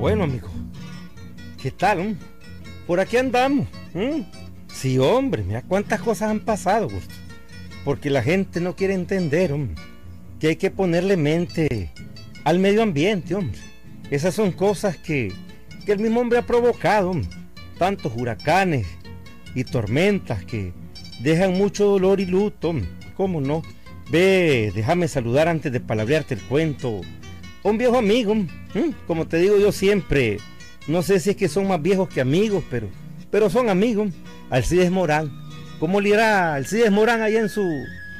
Bueno, amigo, ¿qué tal? mm? Por aquí andamos. mm. Sí, hombre, mira cuántas cosas han pasado, Gusto. Porque la gente no quiere entender, hombre, que hay que ponerle mente al medio ambiente, hombre. Esas son cosas que, que el mismo hombre ha provocado. Tantos huracanes y tormentas que dejan mucho dolor y luto. ¿Cómo no? Ve, déjame saludar antes de palabrearte el cuento. Un viejo amigo, ¿m? como te digo yo siempre, no sé si es que son más viejos que amigos, pero, pero son amigos. Alcides Morán. ¿Cómo le irá Alcides Morán allá en su,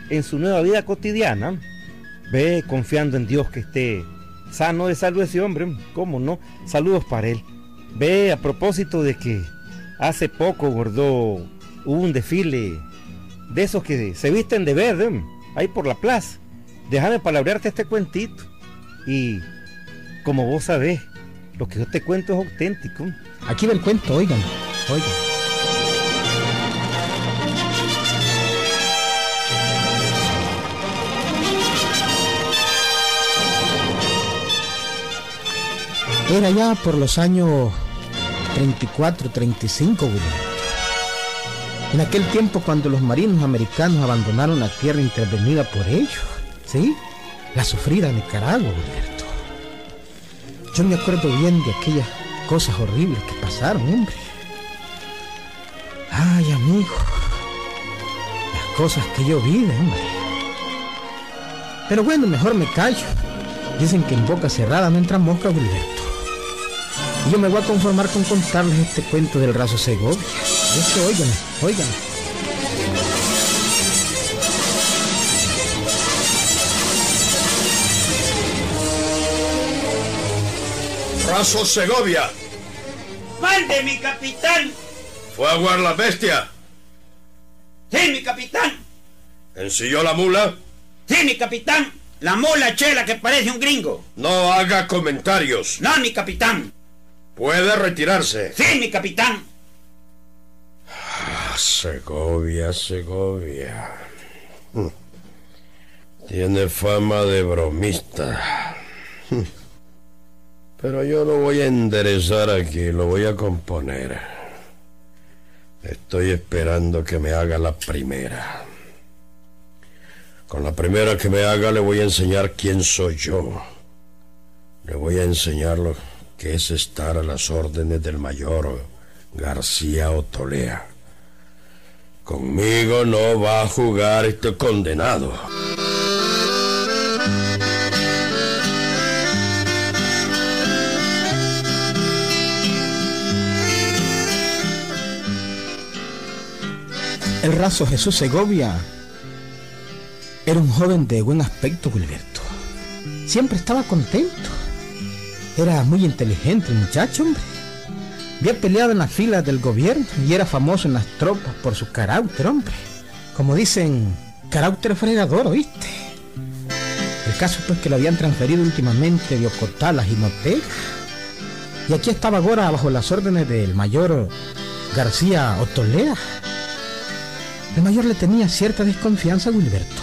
en su nueva vida cotidiana? Ve confiando en Dios que esté sano de salud ese hombre, ¿cómo no? Saludos para él. Ve a propósito de que hace poco, gordo, hubo un desfile de esos que se visten de verde, ahí por la plaza. Déjame palabrearte este cuentito. Y como vos sabés, lo que yo te cuento es auténtico. Aquí va el cuento, oigan, oigan. Era ya por los años 34, 35, William. En aquel tiempo cuando los marinos americanos abandonaron la tierra intervenida por ellos, ¿sí? La sufrida Nicaragua, Gilberto. Me acuerdo bien de aquellas cosas horribles que pasaron, hombre. Ay, amigo. Las cosas que yo vi, hombre. Pero bueno, mejor me callo. Dicen que en boca cerrada no entra mosca, Gilberto. Y yo me voy a conformar con contarles este cuento del raso Segovia. Oigan, oigan. Raso Segovia. ¡Mande, mi capitán! Fue a aguar la bestia. ¡Sí, mi capitán! Ensilló la mula. ¡Sí, mi capitán! La mula chela que parece un gringo. No haga comentarios. No, mi capitán. Puede retirarse. ¡Sí, mi capitán! Ah, Segovia, Segovia. Tiene fama de bromista. Pero yo lo voy a enderezar aquí, lo voy a componer. Estoy esperando que me haga la primera. Con la primera que me haga le voy a enseñar quién soy yo. Le voy a enseñar lo que es estar a las órdenes del mayor García Otolea. Conmigo no va a jugar este condenado. El raso Jesús Segovia era un joven de buen aspecto, Gilberto. Siempre estaba contento. Era muy inteligente el muchacho, hombre. Había peleado en las filas del gobierno y era famoso en las tropas por su carácter, hombre. Como dicen, carácter fregador, ¿oíste? El caso pues que lo habían transferido últimamente de Ocotal a Jinotega. Y aquí estaba ahora bajo las órdenes del mayor García Otolea. El mayor le tenía cierta desconfianza a Wilberto.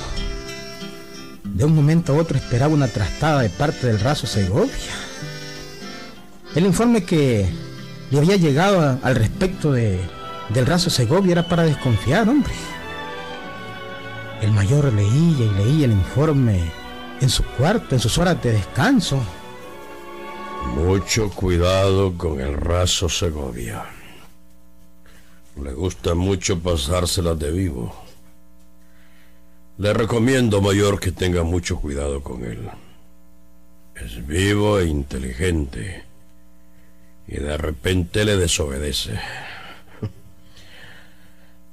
De un momento a otro esperaba una trastada de parte del raso Segovia. El informe que le había llegado al respecto de, del raso Segovia era para desconfiar, hombre. El mayor leía y leía el informe en su cuarto, en sus horas de descanso. Mucho cuidado con el raso Segovia. Le gusta mucho pasárselas de vivo. Le recomiendo, mayor, que tenga mucho cuidado con él. Es vivo e inteligente. Y de repente le desobedece.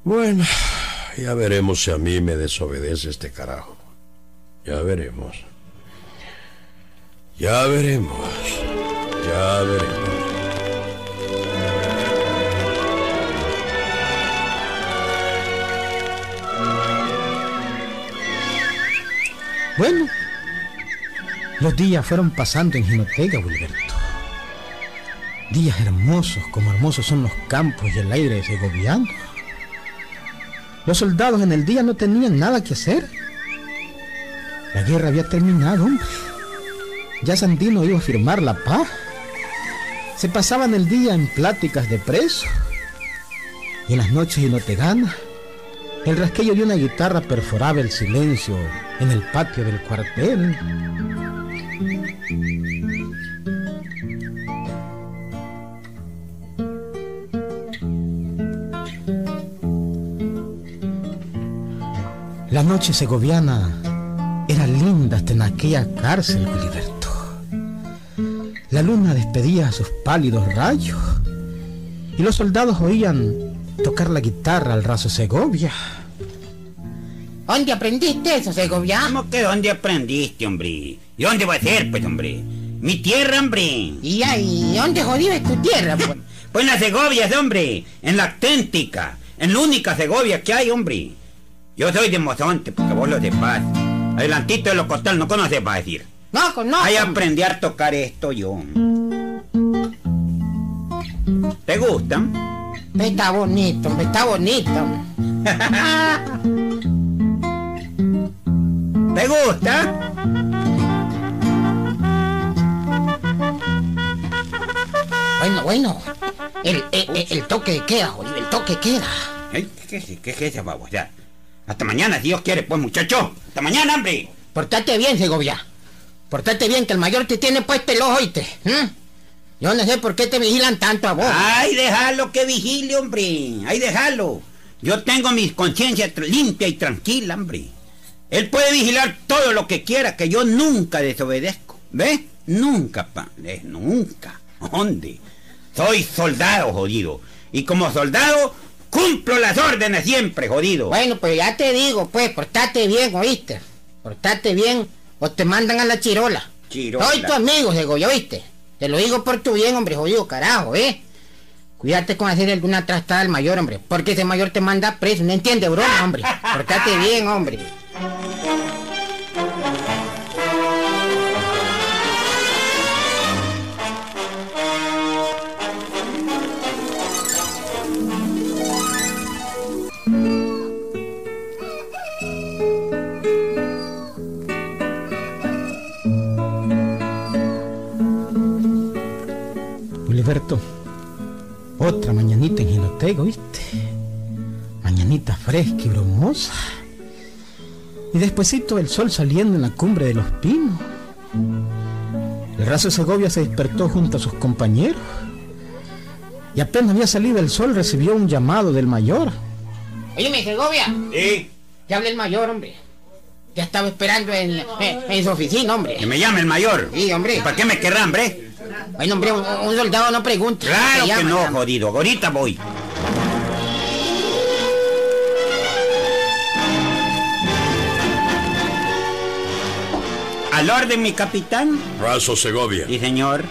Bueno, ya veremos si a mí me desobedece este carajo. Ya veremos. Ya veremos. Ya veremos. Bueno, los días fueron pasando en Jinotega, Wilberto. Días hermosos, como hermosos son los campos y el aire segoviano. Los soldados en el día no tenían nada que hacer. La guerra había terminado, hombre. Ya Sandino iba a firmar la paz. Se pasaban el día en pláticas de preso. Y en las noches y no te gana, el rasquillo de una guitarra perforaba el silencio en el patio del cuartel. La noche segoviana era linda hasta en aquella cárcel, Gilberto. La luna despedía sus pálidos rayos y los soldados oían tocar la guitarra al raso Segovia. ¿Dónde aprendiste eso, Segovia? ¿Cómo que dónde aprendiste, hombre? ¿Y dónde va a ser, pues, hombre? Mi tierra, hombre. ¿Y ahí, dónde jodido es tu tierra? Pues, pues en la Segovia, hombre. En la auténtica. En la única Segovia que hay, hombre. Yo soy de Mozonte, porque vos lo sepas. Adelantito de lo costal, no conoces, va a decir. No, no. Ahí aprendí a tocar esto yo. ¿Te gusta? Está bonito, está bonito. ¿Te gusta? Bueno, bueno. El, el, el toque queda, jodido, el toque queda. ¿Qué, qué, qué, qué es esa babosa? Hasta mañana, si Dios quiere, pues, muchacho. Hasta mañana, hombre. Portate bien, Segovia. Portate bien, que el mayor te tiene puesto el ojo, ¿oíste? Yo no sé por qué te vigilan tanto a vos. Ay, déjalo que vigile, hombre. Ay, déjalo. Yo tengo mi conciencia limpia y tranquila, hombre. Él puede vigilar todo lo que quiera, que yo nunca desobedezco. ¿Ves? Nunca, padre, nunca. ¿Dónde? Soy soldado, jodido. Y como soldado, cumplo las órdenes siempre, jodido. Bueno, pues ya te digo, pues, portate bien, ¿oíste? Portate bien o te mandan a la chirola. Chirola. Soy tu amigo, Diego, ¿ya oíste? Te lo digo por tu bien, hombre, jodido, carajo, ¿eh? Cuídate con hacer alguna trastada al mayor, hombre, porque ese mayor te manda preso, ¿no entiende, broma, hombre? Portate bien, hombre. Fresca y brumosa. Y despuesito el sol saliendo en la cumbre de los pinos. El raso Segovia se despertó junto a sus compañeros. Y apenas había salido el sol recibió un llamado del mayor. Oye, mi Segovia. Sí. Ya hablé el mayor, hombre. Ya estaba esperando en, en, en su oficina, hombre. Que me llame el mayor. Sí, hombre. ¿Para qué me querrá, hombre? Bueno, hombre, un, un soldado no pregunta. Claro que llama, no, jodido. Ahorita voy. Al orden, mi capitán. Raso Segovia. Sí, señor.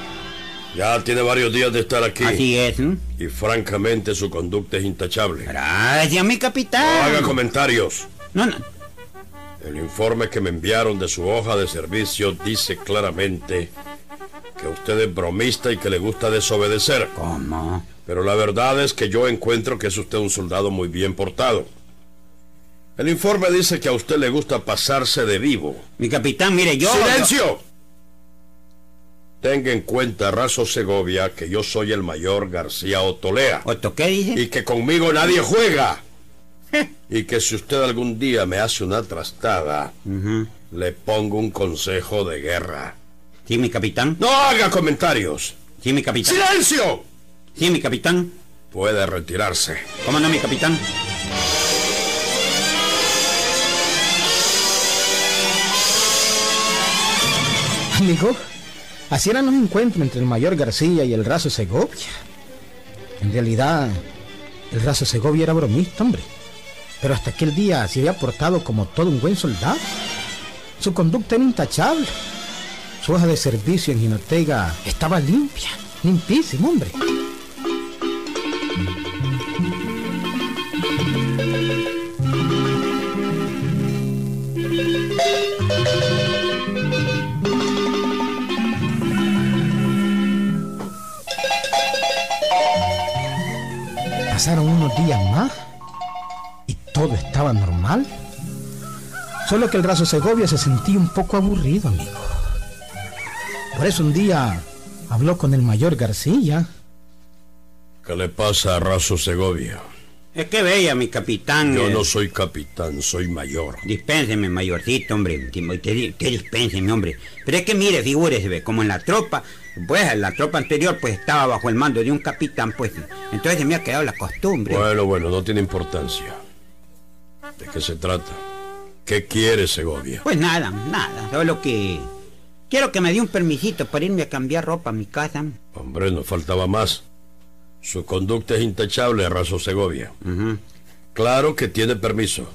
Ya tiene varios días de estar aquí. Así es. ¿m? Y francamente su conducta es intachable. Gracias, mi No capitán. haga comentarios. No, no. El informe que me enviaron de su hoja de servicio dice claramente que usted es bromista y que le gusta desobedecer. ¿Cómo? Pero la verdad es que yo encuentro que es usted un soldado muy bien portado. El informe dice que a usted le gusta pasarse de vivo. Mi capitán, mire, yo... ¡Silencio! Tenga en cuenta, Razo Segovia, que yo soy el mayor García Otolea. ¿Otto qué dice? Y que conmigo nadie juega. Y que si usted algún día me hace una trastada, le pongo un consejo de guerra. Sí, mi capitán. No haga comentarios. Sí, mi capitán. ¡Silencio! Sí, mi capitán. Puede retirarse. ¿Cómo no, mi capitán? Amigo, así eran los encuentros entre el mayor García y el raso Segovia. En realidad, el raso Segovia era bromista, hombre. Pero hasta aquel día se había portado como todo un buen soldado. Su conducta era intachable. Su hoja de servicio en Ginotega estaba limpia, limpísima, hombre. Unos días más y todo estaba normal. Solo que el raso Segovia se sentía un poco aburrido, amigo. Por eso un día habló con el mayor García. ¿Qué le pasa a Razo Segovia? Es que bella, mi capitán. Yo eh, no soy capitán, soy mayor. Dispénseme, mayorcito, hombre. Te, te dispénseme, hombre. Pero es que mire, figúrese, ve, como en la tropa, pues la tropa anterior pues estaba bajo el mando de un capitán, pues. Entonces se me ha quedado la costumbre. Bueno, bueno, no tiene importancia. ¿De qué se trata? ¿Qué quiere Segovia? Pues nada, nada. Solo que quiero que me dé un permisito para irme a cambiar ropa a mi casa. Hombre, no faltaba más. Su conducta es intachable, Razo Segovia. Claro que tiene permiso.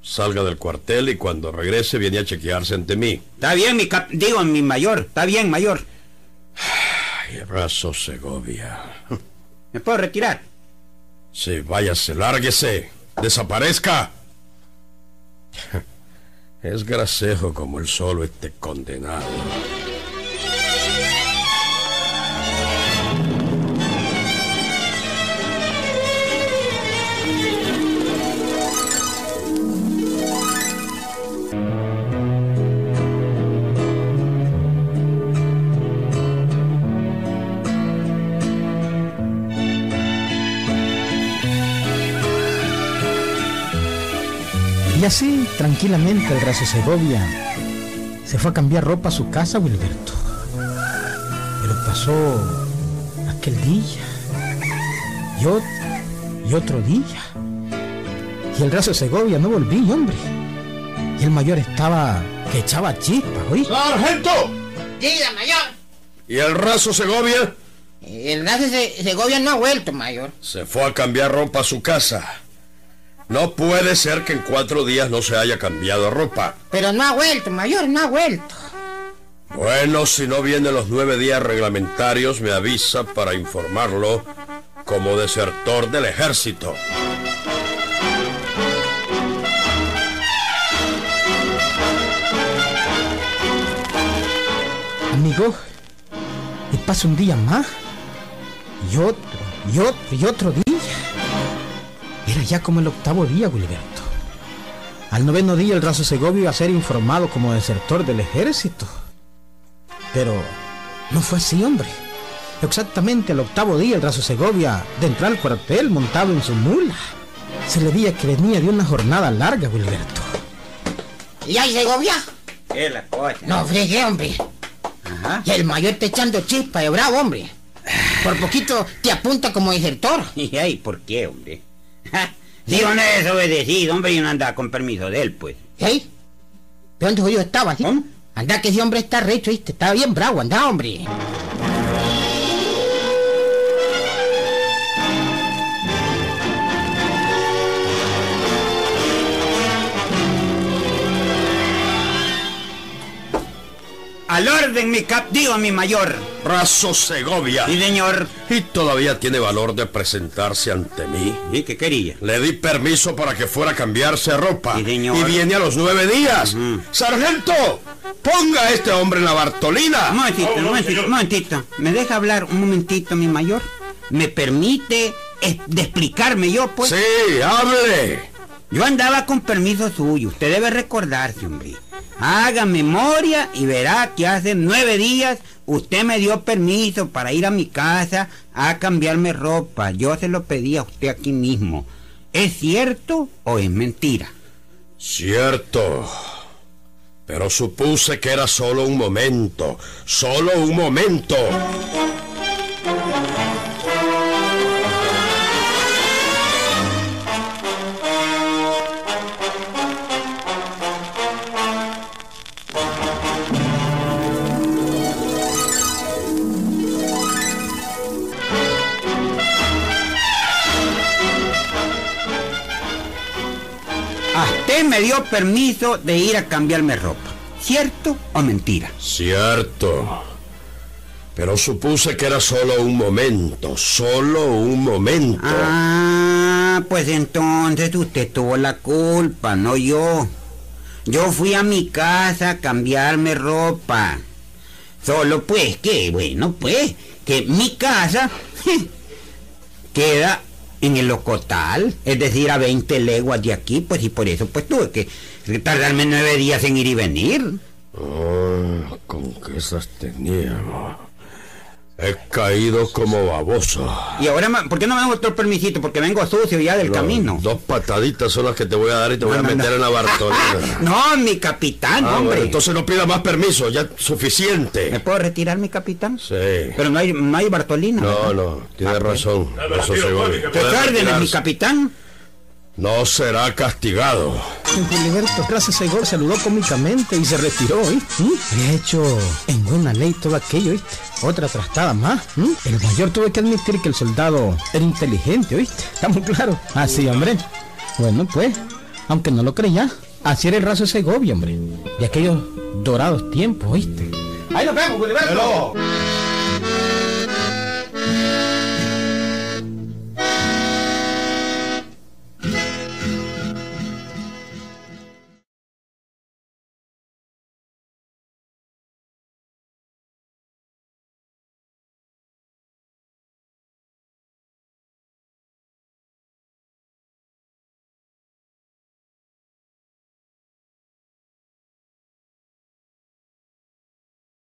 Salga del cuartel y cuando regrese viene a chequearse ante mí. Está bien, mi cap... Digo, mi mayor. Está bien, mayor. Ay, Razo Segovia. ¿Me puedo retirar? Sí, váyase, lárguese. Desaparezca. Es gracejo como el solo este condenado. Así, tranquilamente, el raso Segovia se fue a cambiar ropa a su casa, Wilberto. Pero pasó aquel día y otro, y otro día. Y el raso Segovia no volvía, hombre. Y el mayor estaba que echaba chispas, ¿oí? ¡Sargento! Diga, mayor. ¿Y el Razo Segovia? El de Segovia no ha vuelto, mayor. Se fue a cambiar ropa a su casa. No puede ser que en cuatro días no se haya cambiado ropa. Pero no ha vuelto, mayor, no ha vuelto. Bueno, si no vienen los nueve días reglamentarios, me avisa para informarlo como desertor del ejército. Amigo, y pasa un día más, y otro, y otro, y otro día. Era ya como el octavo día, Wilberto. Al noveno día el raso Segovia iba a ser informado como desertor del ejército. Pero no fue así, hombre. Exactamente al octavo día el raso Segovia, de entrar al cuartel montado en su mula, se le veía que venía de una jornada larga, Wilberto. ¿Y hay Segovia? ¿Qué la cosa? No fregué, hombre. Ajá. Y el mayor te echando chispa de bravo, hombre. Por poquito te apunta como desertor. ¿Y ahí por qué, hombre? Ja, Digo, no es desobedecido, hombre, y no andaba con permiso de él, pues. ¿Y ahí? ¿De dónde jodido estaba, sí? ¿Cómo? Anda que ese hombre está recho, ¿viste? Está bien bravo, anda, hombre. Al orden, mi cap... Digo, mi mayor. Razo Segovia. Sí, señor. Y todavía tiene valor de presentarse ante mí. ¿Y qué quería? Le di permiso para que fuera a cambiarse ropa. Sí, señor. Y viene a los nueve días. Sargento, ponga a este hombre en la Bartolina. Un momentito, un momentito, un momentito. ¿Me deja hablar un momentito, mi mayor? ¿Me permite de explicarme yo, pues? Sí, hable. Yo andaba con permiso suyo, usted debe recordarse, hombre. Haga memoria y verá que hace nueve días usted me dio permiso para ir a mi casa a cambiarme ropa. Yo se lo pedí a usted aquí mismo. ¿Es cierto o es mentira? Cierto. Pero supuse que era solo un momento. Solo un momento. Dio permiso de ir a cambiarme ropa. ¿Cierto o mentira? Cierto. Pero supuse que era solo un momento. Solo un momento. Ah, pues entonces usted tuvo la culpa, no yo. Yo fui a mi casa a cambiarme ropa. Solo pues que, bueno, pues, que mi casa queda en el Locotal, es decir, a 20 leguas de aquí, pues y por eso pues tuve que tardarme nueve días en ir y venir. Ah, con que esas teníamos. He caído como baboso. Y ahora, ¿por qué no me dan otro permisito? Porque vengo sucio ya del No, camino. Dos pataditas son las que te voy a dar y te voy a No, meter no. en la Bartolina. No, mi capitán, Ah, hombre. bueno, entonces no pida más permiso, ya ¿Me suficiente. puedo retirar, mi capitán? Sí. Pero no hay, no hay Bartolina. No, ¿verdad? no, tiene razón. Razo Segovia. ¿Qué Puede órdenes, mi capitán? No será castigado. Don Filiberto Gracias Segor saludó cómicamente y se retiró, ¿oíste? ¿Mm? Había hecho en buena ley todo aquello, ¿oíste? Otra trastada más. ¿Mm? El mayor tuvo que admitir que el soldado era inteligente, ¿oíste? Está muy claro. Así, hombre. Bueno, pues, aunque no lo creía, así era el raso de Segovia, hombre. De aquellos dorados tiempos, ¿oíste? Ahí nos vemos, Filiberto.